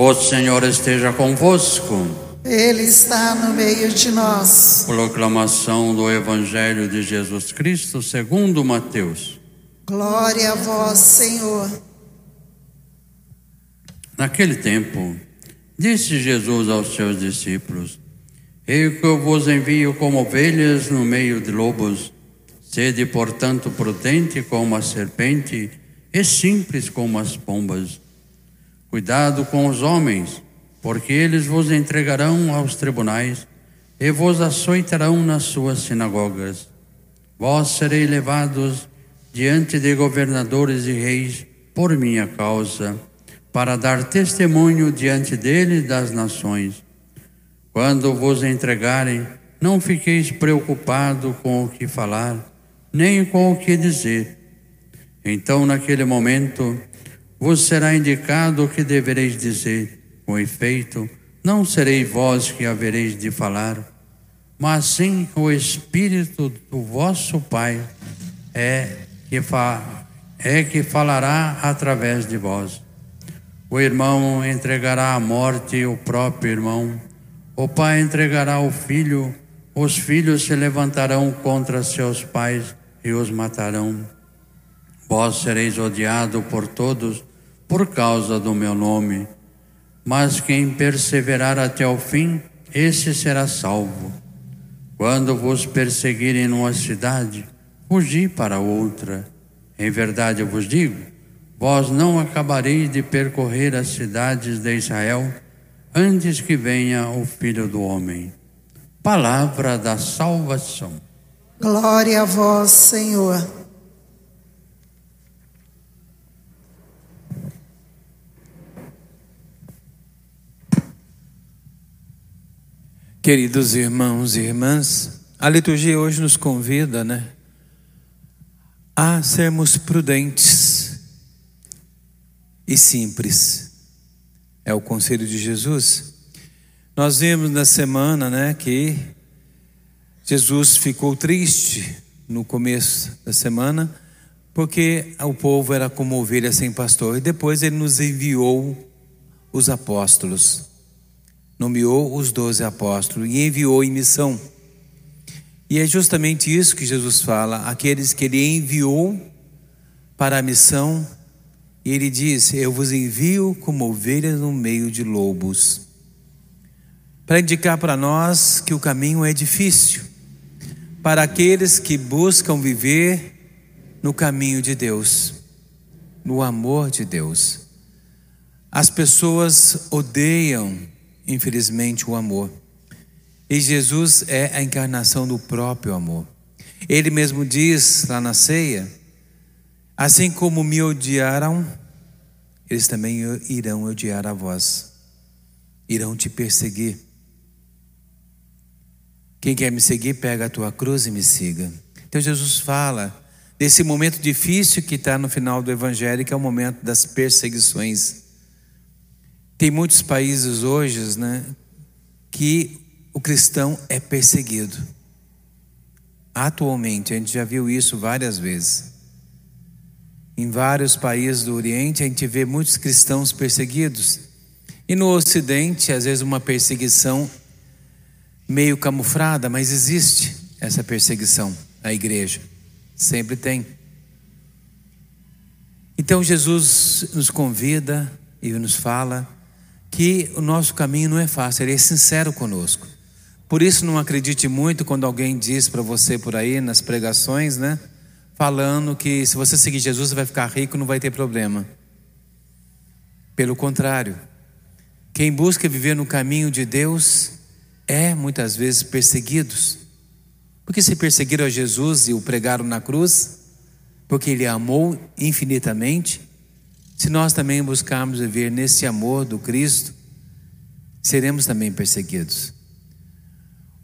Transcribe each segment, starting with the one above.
O Senhor esteja convosco. Ele está no meio de nós. Proclamação do Evangelho de Jesus Cristo segundo Mateus. Glória a vós, Senhor. Naquele tempo, disse Jesus aos seus discípulos: Eu que eu vos envio como ovelhas no meio de lobos. Sede, portanto, prudente como a serpente e simples como as pombas. Cuidado com os homens, porque eles vos entregarão aos tribunais e vos açoitarão nas suas sinagogas. Vós sereis levados diante de governadores e reis por minha causa, para dar testemunho diante deles das nações. Quando vos entregarem, não fiqueis preocupado com o que falar, nem com o que dizer. Então, naquele momento, vos será indicado o que devereis dizer. Com efeito, não sereis vós que havereis de falar, mas sim o Espírito do vosso Pai é que, fa é que falará através de vós. O irmão entregará à morte o próprio irmão, o pai entregará o filho, os filhos se levantarão contra seus pais e os matarão. Vós sereis odiado por todos por causa do meu nome, mas quem perseverar até o fim, esse será salvo. Quando vos perseguirem numa cidade, fugi para outra. Em verdade eu vos digo, vós não acabareis de percorrer as cidades de Israel antes que venha o Filho do Homem. Palavra da salvação. Glória a vós, Senhor. Queridos irmãos e irmãs, a liturgia hoje nos convida, né, a sermos prudentes e simples. É o conselho de Jesus. Nós vimos na semana, né, que Jesus ficou triste no começo da semana, porque o povo era como ovelha sem pastor, e depois ele nos enviou os apóstolos nomeou os doze apóstolos e enviou em missão. E é justamente isso que Jesus fala: aqueles que ele enviou para a missão, e ele diz: Eu vos envio como ovelhas no meio de lobos. Para indicar para nós que o caminho é difícil, para aqueles que buscam viver no caminho de Deus, no amor de Deus. As pessoas odeiam infelizmente, o amor. E Jesus é a encarnação do próprio amor. Ele mesmo diz lá na ceia: Assim como me odiaram, eles também irão odiar a vós, irão te perseguir. Quem quer me seguir, pega a tua cruz e me siga. Então Jesus fala desse momento difícil que está no final do Evangelho, que é o momento das perseguições. Tem muitos países hoje, né, que o cristão é perseguido. Atualmente, a gente já viu isso várias vezes. Em vários países do Oriente, a gente vê muitos cristãos perseguidos. E no Ocidente, às vezes, uma perseguição meio camuflada, mas existe essa perseguição à igreja. Sempre tem. Então, Jesus nos convida e nos fala que o nosso caminho não é fácil, ele é sincero conosco. Por isso não acredite muito quando alguém diz para você por aí nas pregações, né? Falando que se você seguir Jesus você vai ficar rico, não vai ter problema. Pelo contrário, quem busca viver no caminho de Deus é muitas vezes perseguidos. Porque se perseguiram a Jesus e o pregaram na cruz, porque ele amou infinitamente, se nós também buscarmos viver nesse amor do Cristo, seremos também perseguidos.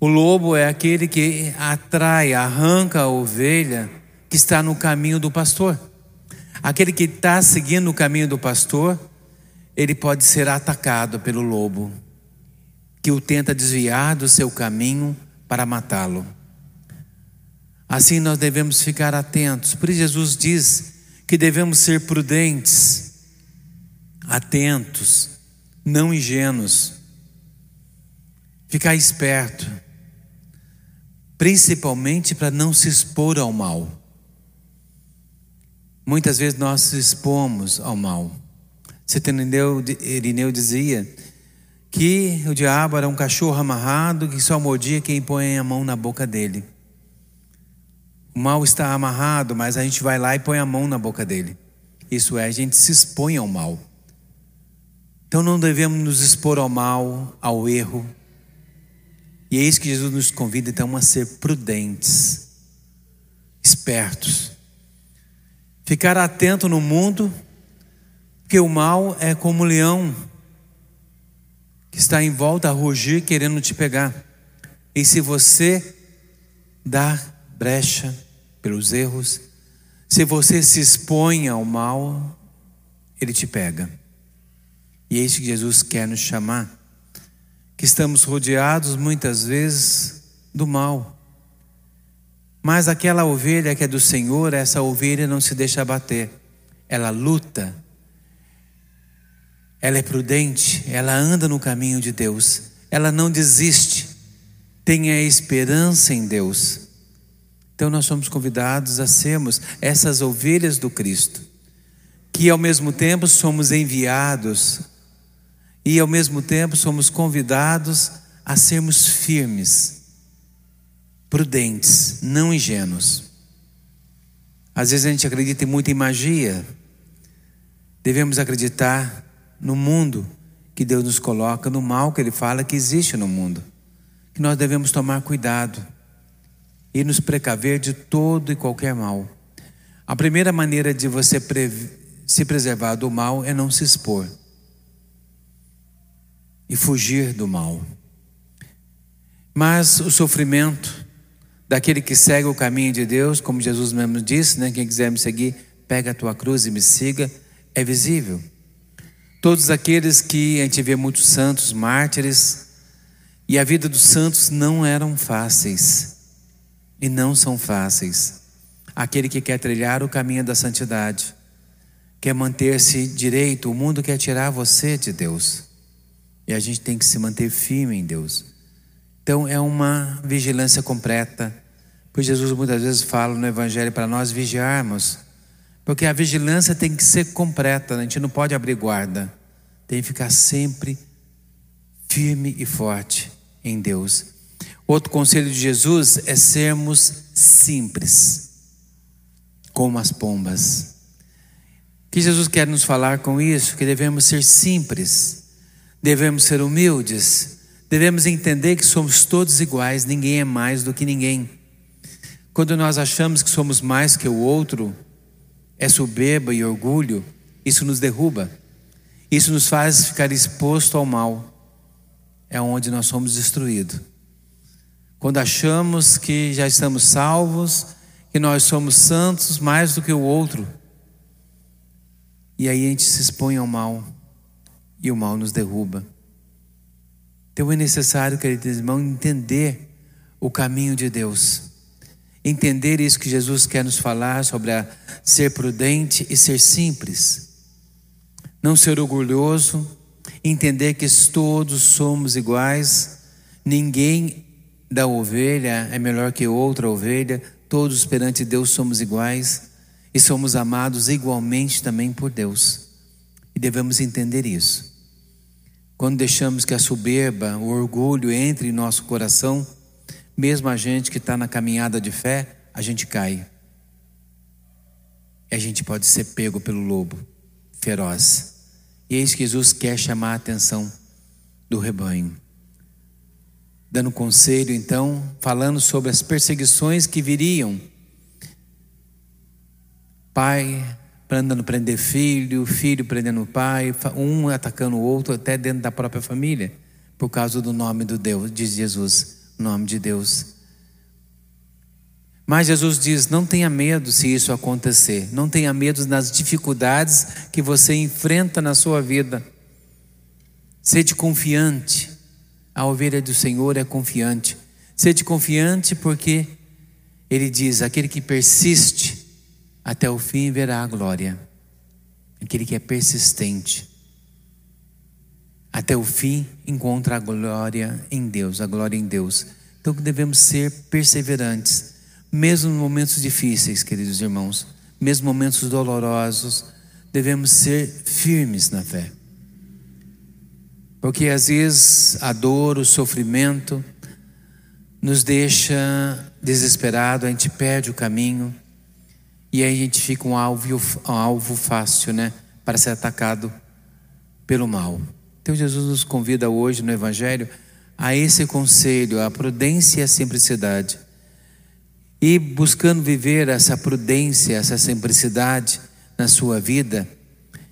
O lobo é aquele que atrai, arranca a ovelha que está no caminho do pastor. Aquele que está seguindo o caminho do pastor, ele pode ser atacado pelo lobo, que o tenta desviar do seu caminho para matá-lo. Assim nós devemos ficar atentos. Por isso Jesus diz que devemos ser prudentes, atentos, não ingênuos, ficar esperto, principalmente para não se expor ao mal. Muitas vezes nós se expomos ao mal. Irineu, Irineu dizia que o diabo era um cachorro amarrado que só mordia quem põe a mão na boca dele. O mal está amarrado, mas a gente vai lá e põe a mão na boca dele. Isso é, a gente se expõe ao mal. Então não devemos nos expor ao mal, ao erro. E é isso que Jesus nos convida então a ser prudentes, espertos. Ficar atento no mundo, porque o mal é como um leão que está em volta a rugir querendo te pegar. E se você dar brecha pelos erros, se você se expõe ao mal, ele te pega. E é isso que Jesus quer nos chamar. Que estamos rodeados muitas vezes do mal. Mas aquela ovelha que é do Senhor, essa ovelha não se deixa abater. Ela luta. Ela é prudente, ela anda no caminho de Deus. Ela não desiste. Tenha esperança em Deus. Então nós somos convidados a sermos essas ovelhas do Cristo, que ao mesmo tempo somos enviados e ao mesmo tempo somos convidados a sermos firmes, prudentes, não ingênuos. Às vezes a gente acredita muito em magia. Devemos acreditar no mundo que Deus nos coloca, no mal que Ele fala que existe no mundo. Que nós devemos tomar cuidado e nos precaver de todo e qualquer mal. A primeira maneira de você se preservar do mal é não se expor e fugir do mal. Mas o sofrimento daquele que segue o caminho de Deus, como Jesus mesmo disse, né? quem quiser me seguir, pega a tua cruz e me siga, é visível. Todos aqueles que a gente vê muitos santos, mártires, e a vida dos santos não eram fáceis e não são fáceis. Aquele que quer trilhar o caminho da santidade, quer manter-se direito, o mundo quer tirar você de Deus. E a gente tem que se manter firme em Deus. Então é uma vigilância completa. Pois Jesus muitas vezes fala no Evangelho para nós vigiarmos. Porque a vigilância tem que ser completa, né? a gente não pode abrir guarda. Tem que ficar sempre firme e forte em Deus. Outro conselho de Jesus é sermos simples, como as pombas. O que Jesus quer nos falar com isso? Que devemos ser simples, devemos ser humildes, devemos entender que somos todos iguais, ninguém é mais do que ninguém. Quando nós achamos que somos mais que o outro, é soberba e orgulho, isso nos derruba, isso nos faz ficar exposto ao mal, é onde nós somos destruídos. Quando achamos que já estamos salvos, que nós somos santos mais do que o outro. E aí a gente se expõe ao mal e o mal nos derruba. Então é necessário, queridos irmãos, entender o caminho de Deus. Entender isso que Jesus quer nos falar sobre a ser prudente e ser simples. Não ser orgulhoso, entender que todos somos iguais, ninguém da ovelha é melhor que outra ovelha, todos perante Deus somos iguais e somos amados igualmente também por Deus. E devemos entender isso. Quando deixamos que a soberba, o orgulho entre em nosso coração, mesmo a gente que está na caminhada de fé, a gente cai. E a gente pode ser pego pelo lobo feroz. E eis que Jesus quer chamar a atenção do rebanho dando conselho, então, falando sobre as perseguições que viriam. Pai andando prender filho, filho prendendo pai, um atacando o outro, até dentro da própria família, por causa do nome do Deus, de Jesus, nome de Deus. Mas Jesus diz: não tenha medo se isso acontecer, não tenha medo das dificuldades que você enfrenta na sua vida. Sede confiante, a ovelha do Senhor é confiante. Sede confiante porque ele diz: aquele que persiste até o fim verá a glória. Aquele que é persistente até o fim encontra a glória em Deus, a glória em Deus. Então devemos ser perseverantes, mesmo em momentos difíceis, queridos irmãos, mesmo momentos dolorosos, devemos ser firmes na fé. Porque às vezes a dor, o sofrimento nos deixa desesperado, a gente perde o caminho e aí a gente fica um alvo, um alvo fácil, né, para ser atacado pelo mal. Então Jesus nos convida hoje no Evangelho a esse conselho, a prudência e a simplicidade. E buscando viver essa prudência, essa simplicidade na sua vida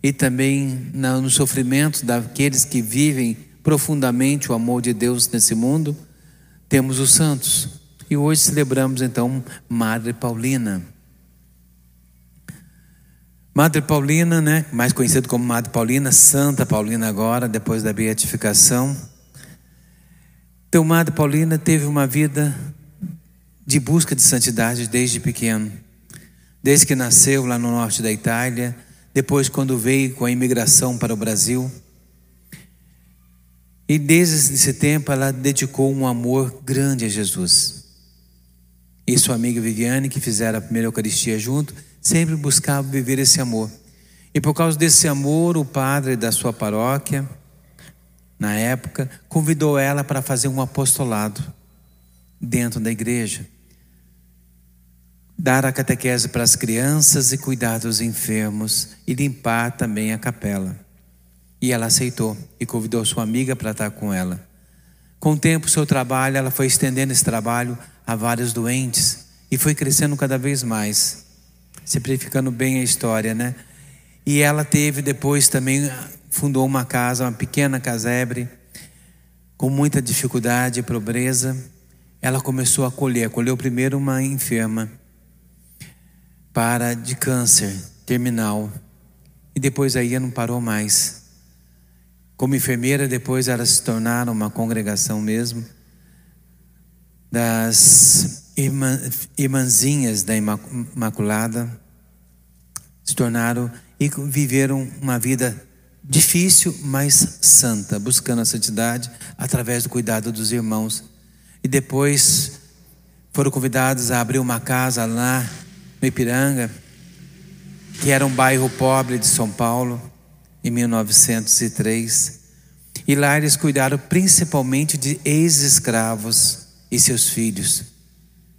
e também no sofrimento daqueles que vivem profundamente o amor de Deus nesse mundo, temos os santos. E hoje celebramos então Madre Paulina. Madre Paulina, né, mais conhecido como Madre Paulina, Santa Paulina agora, depois da beatificação. Então, Madre Paulina teve uma vida de busca de santidade desde pequeno. Desde que nasceu lá no norte da Itália, depois quando veio com a imigração para o Brasil. E desde esse tempo ela dedicou um amor grande a Jesus. E sua amiga Viviane, que fizeram a primeira Eucaristia junto, sempre buscava viver esse amor. E por causa desse amor, o padre da sua paróquia, na época, convidou ela para fazer um apostolado dentro da igreja. Dar a catequese para as crianças e cuidar dos enfermos e limpar também a capela. E ela aceitou e convidou sua amiga para estar com ela. Com o tempo, seu trabalho, ela foi estendendo esse trabalho a vários doentes e foi crescendo cada vez mais simplificando bem a história, né? E ela teve depois também, fundou uma casa, uma pequena casebre, com muita dificuldade e pobreza. Ela começou a acolher, acolheu primeiro uma enferma para de câncer terminal. E depois aí não parou mais. Como enfermeira, depois elas se tornaram uma congregação mesmo das irmã, irmãzinhas da Imaculada se tornaram e viveram uma vida difícil, mas santa, buscando a santidade através do cuidado dos irmãos. E depois foram convidados a abrir uma casa lá no Ipiranga, que era um bairro pobre de São Paulo, em 1903. E lá eles cuidaram principalmente de ex-escravos e seus filhos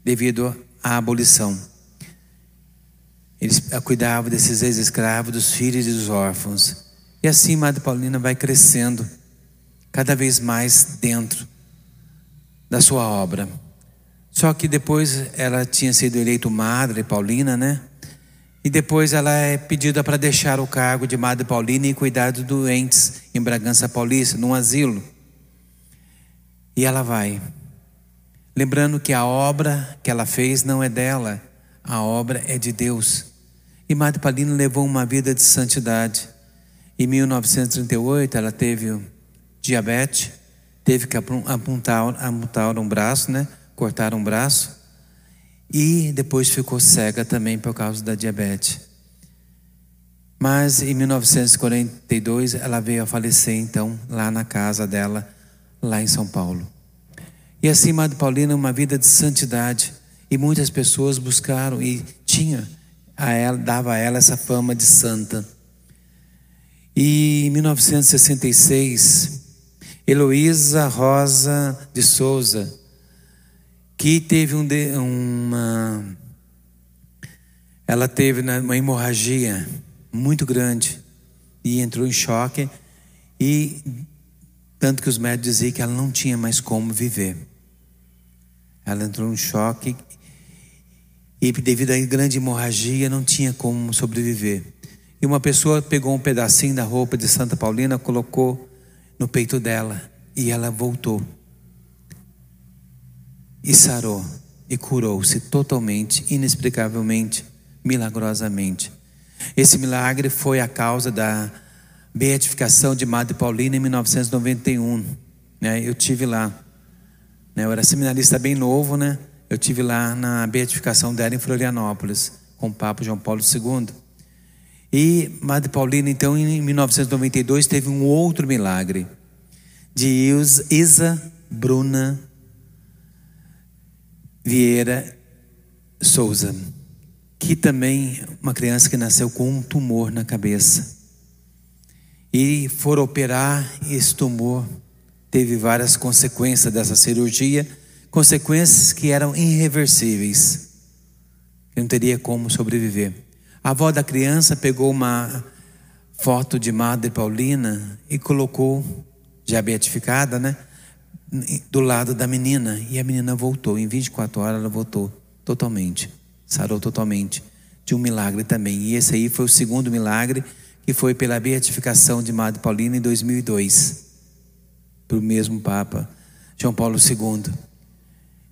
devido à abolição. Eles cuidavam desses ex-escravos, dos filhos e dos órfãos. E assim Madre Paulina vai crescendo cada vez mais dentro da sua obra. Só que depois ela tinha sido eleita Madre Paulina, né? E depois ela é pedida para deixar o cargo de Madre Paulina e cuidar dos doentes em Bragança Paulista, num asilo. E ela vai. Lembrando que a obra que ela fez não é dela, a obra é de Deus. E Madre Paulina levou uma vida de santidade. Em 1938 ela teve diabetes, teve que apontar, apontar um braço, né? cortar um braço, e depois ficou cega também por causa da diabetes. Mas em 1942 ela veio a falecer então lá na casa dela, lá em São Paulo. E assim, Madre Paulina, uma vida de santidade. E muitas pessoas buscaram e tinha a ela, dava a ela essa fama de santa. E em 1966, Heloísa Rosa de Souza, que teve um uma ela teve uma hemorragia muito grande e entrou em choque e tanto que os médicos diziam que ela não tinha mais como viver. Ela entrou em choque e, devido à grande hemorragia, não tinha como sobreviver. E uma pessoa pegou um pedacinho da roupa de Santa Paulina, colocou no peito dela e ela voltou. E sarou e curou-se totalmente, inexplicavelmente, milagrosamente. Esse milagre foi a causa da beatificação de Madre Paulina em 1991. Né? Eu tive lá. Né? Eu era seminarista bem novo, né? Eu tive lá na beatificação dela em Florianópolis, com o Papa João Paulo II. E Madre Paulina, então, em 1992, teve um outro milagre. de Isa Bruna Vieira Souza, que também uma criança que nasceu com um tumor na cabeça. E for operar esse tumor, teve várias consequências dessa cirurgia, consequências que eram irreversíveis. Não teria como sobreviver. A avó da criança pegou uma foto de Madre Paulina e colocou, já beatificada, né? Do lado da menina. E a menina voltou. Em 24 horas ela voltou totalmente. Sarou totalmente. De um milagre também. E esse aí foi o segundo milagre, que foi pela beatificação de Madre Paulina em 2002. Para o mesmo Papa, João Paulo II.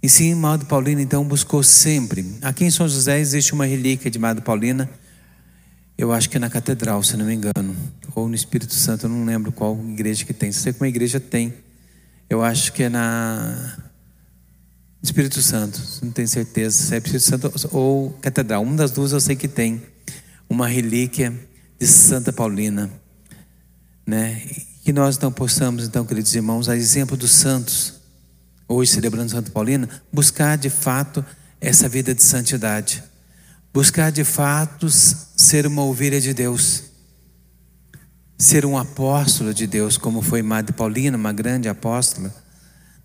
E sim, Madre Paulina então buscou sempre. Aqui em São José existe uma relíquia de Madre Paulina eu acho que é na catedral, se não me engano, ou no Espírito Santo, eu não lembro qual igreja que tem. Sei que uma igreja tem. Eu acho que é na Espírito Santo, não tenho certeza se é Espírito Santo ou catedral. Uma das duas eu sei que tem uma relíquia de Santa Paulina, né? Que nós não possamos, então, queridos irmãos, a exemplo dos santos, hoje celebrando Santa Paulina, buscar de fato essa vida de santidade buscar de fato ser uma ovelha de Deus, ser um apóstolo de Deus, como foi Madre Paulina, uma grande apóstola,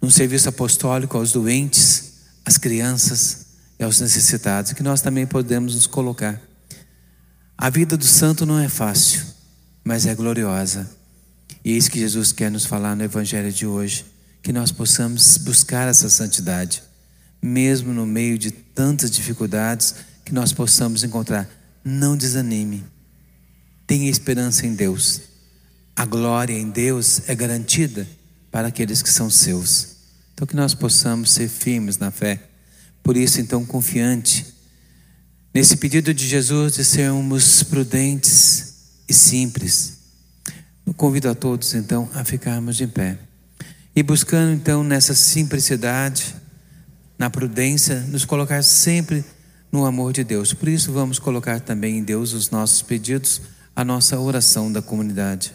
num serviço apostólico aos doentes, às crianças e aos necessitados, que nós também podemos nos colocar. A vida do santo não é fácil, mas é gloriosa. E é isso que Jesus quer nos falar no Evangelho de hoje, que nós possamos buscar essa santidade, mesmo no meio de tantas dificuldades, que nós possamos encontrar. Não desanime. Tenha esperança em Deus. A glória em Deus é garantida para aqueles que são seus. Então que nós possamos ser firmes na fé. Por isso, então, confiante nesse pedido de Jesus de sermos prudentes e simples. Eu convido a todos, então, a ficarmos de pé. E buscando, então, nessa simplicidade, na prudência, nos colocar sempre no amor de Deus. Por isso, vamos colocar também em Deus os nossos pedidos, a nossa oração da comunidade.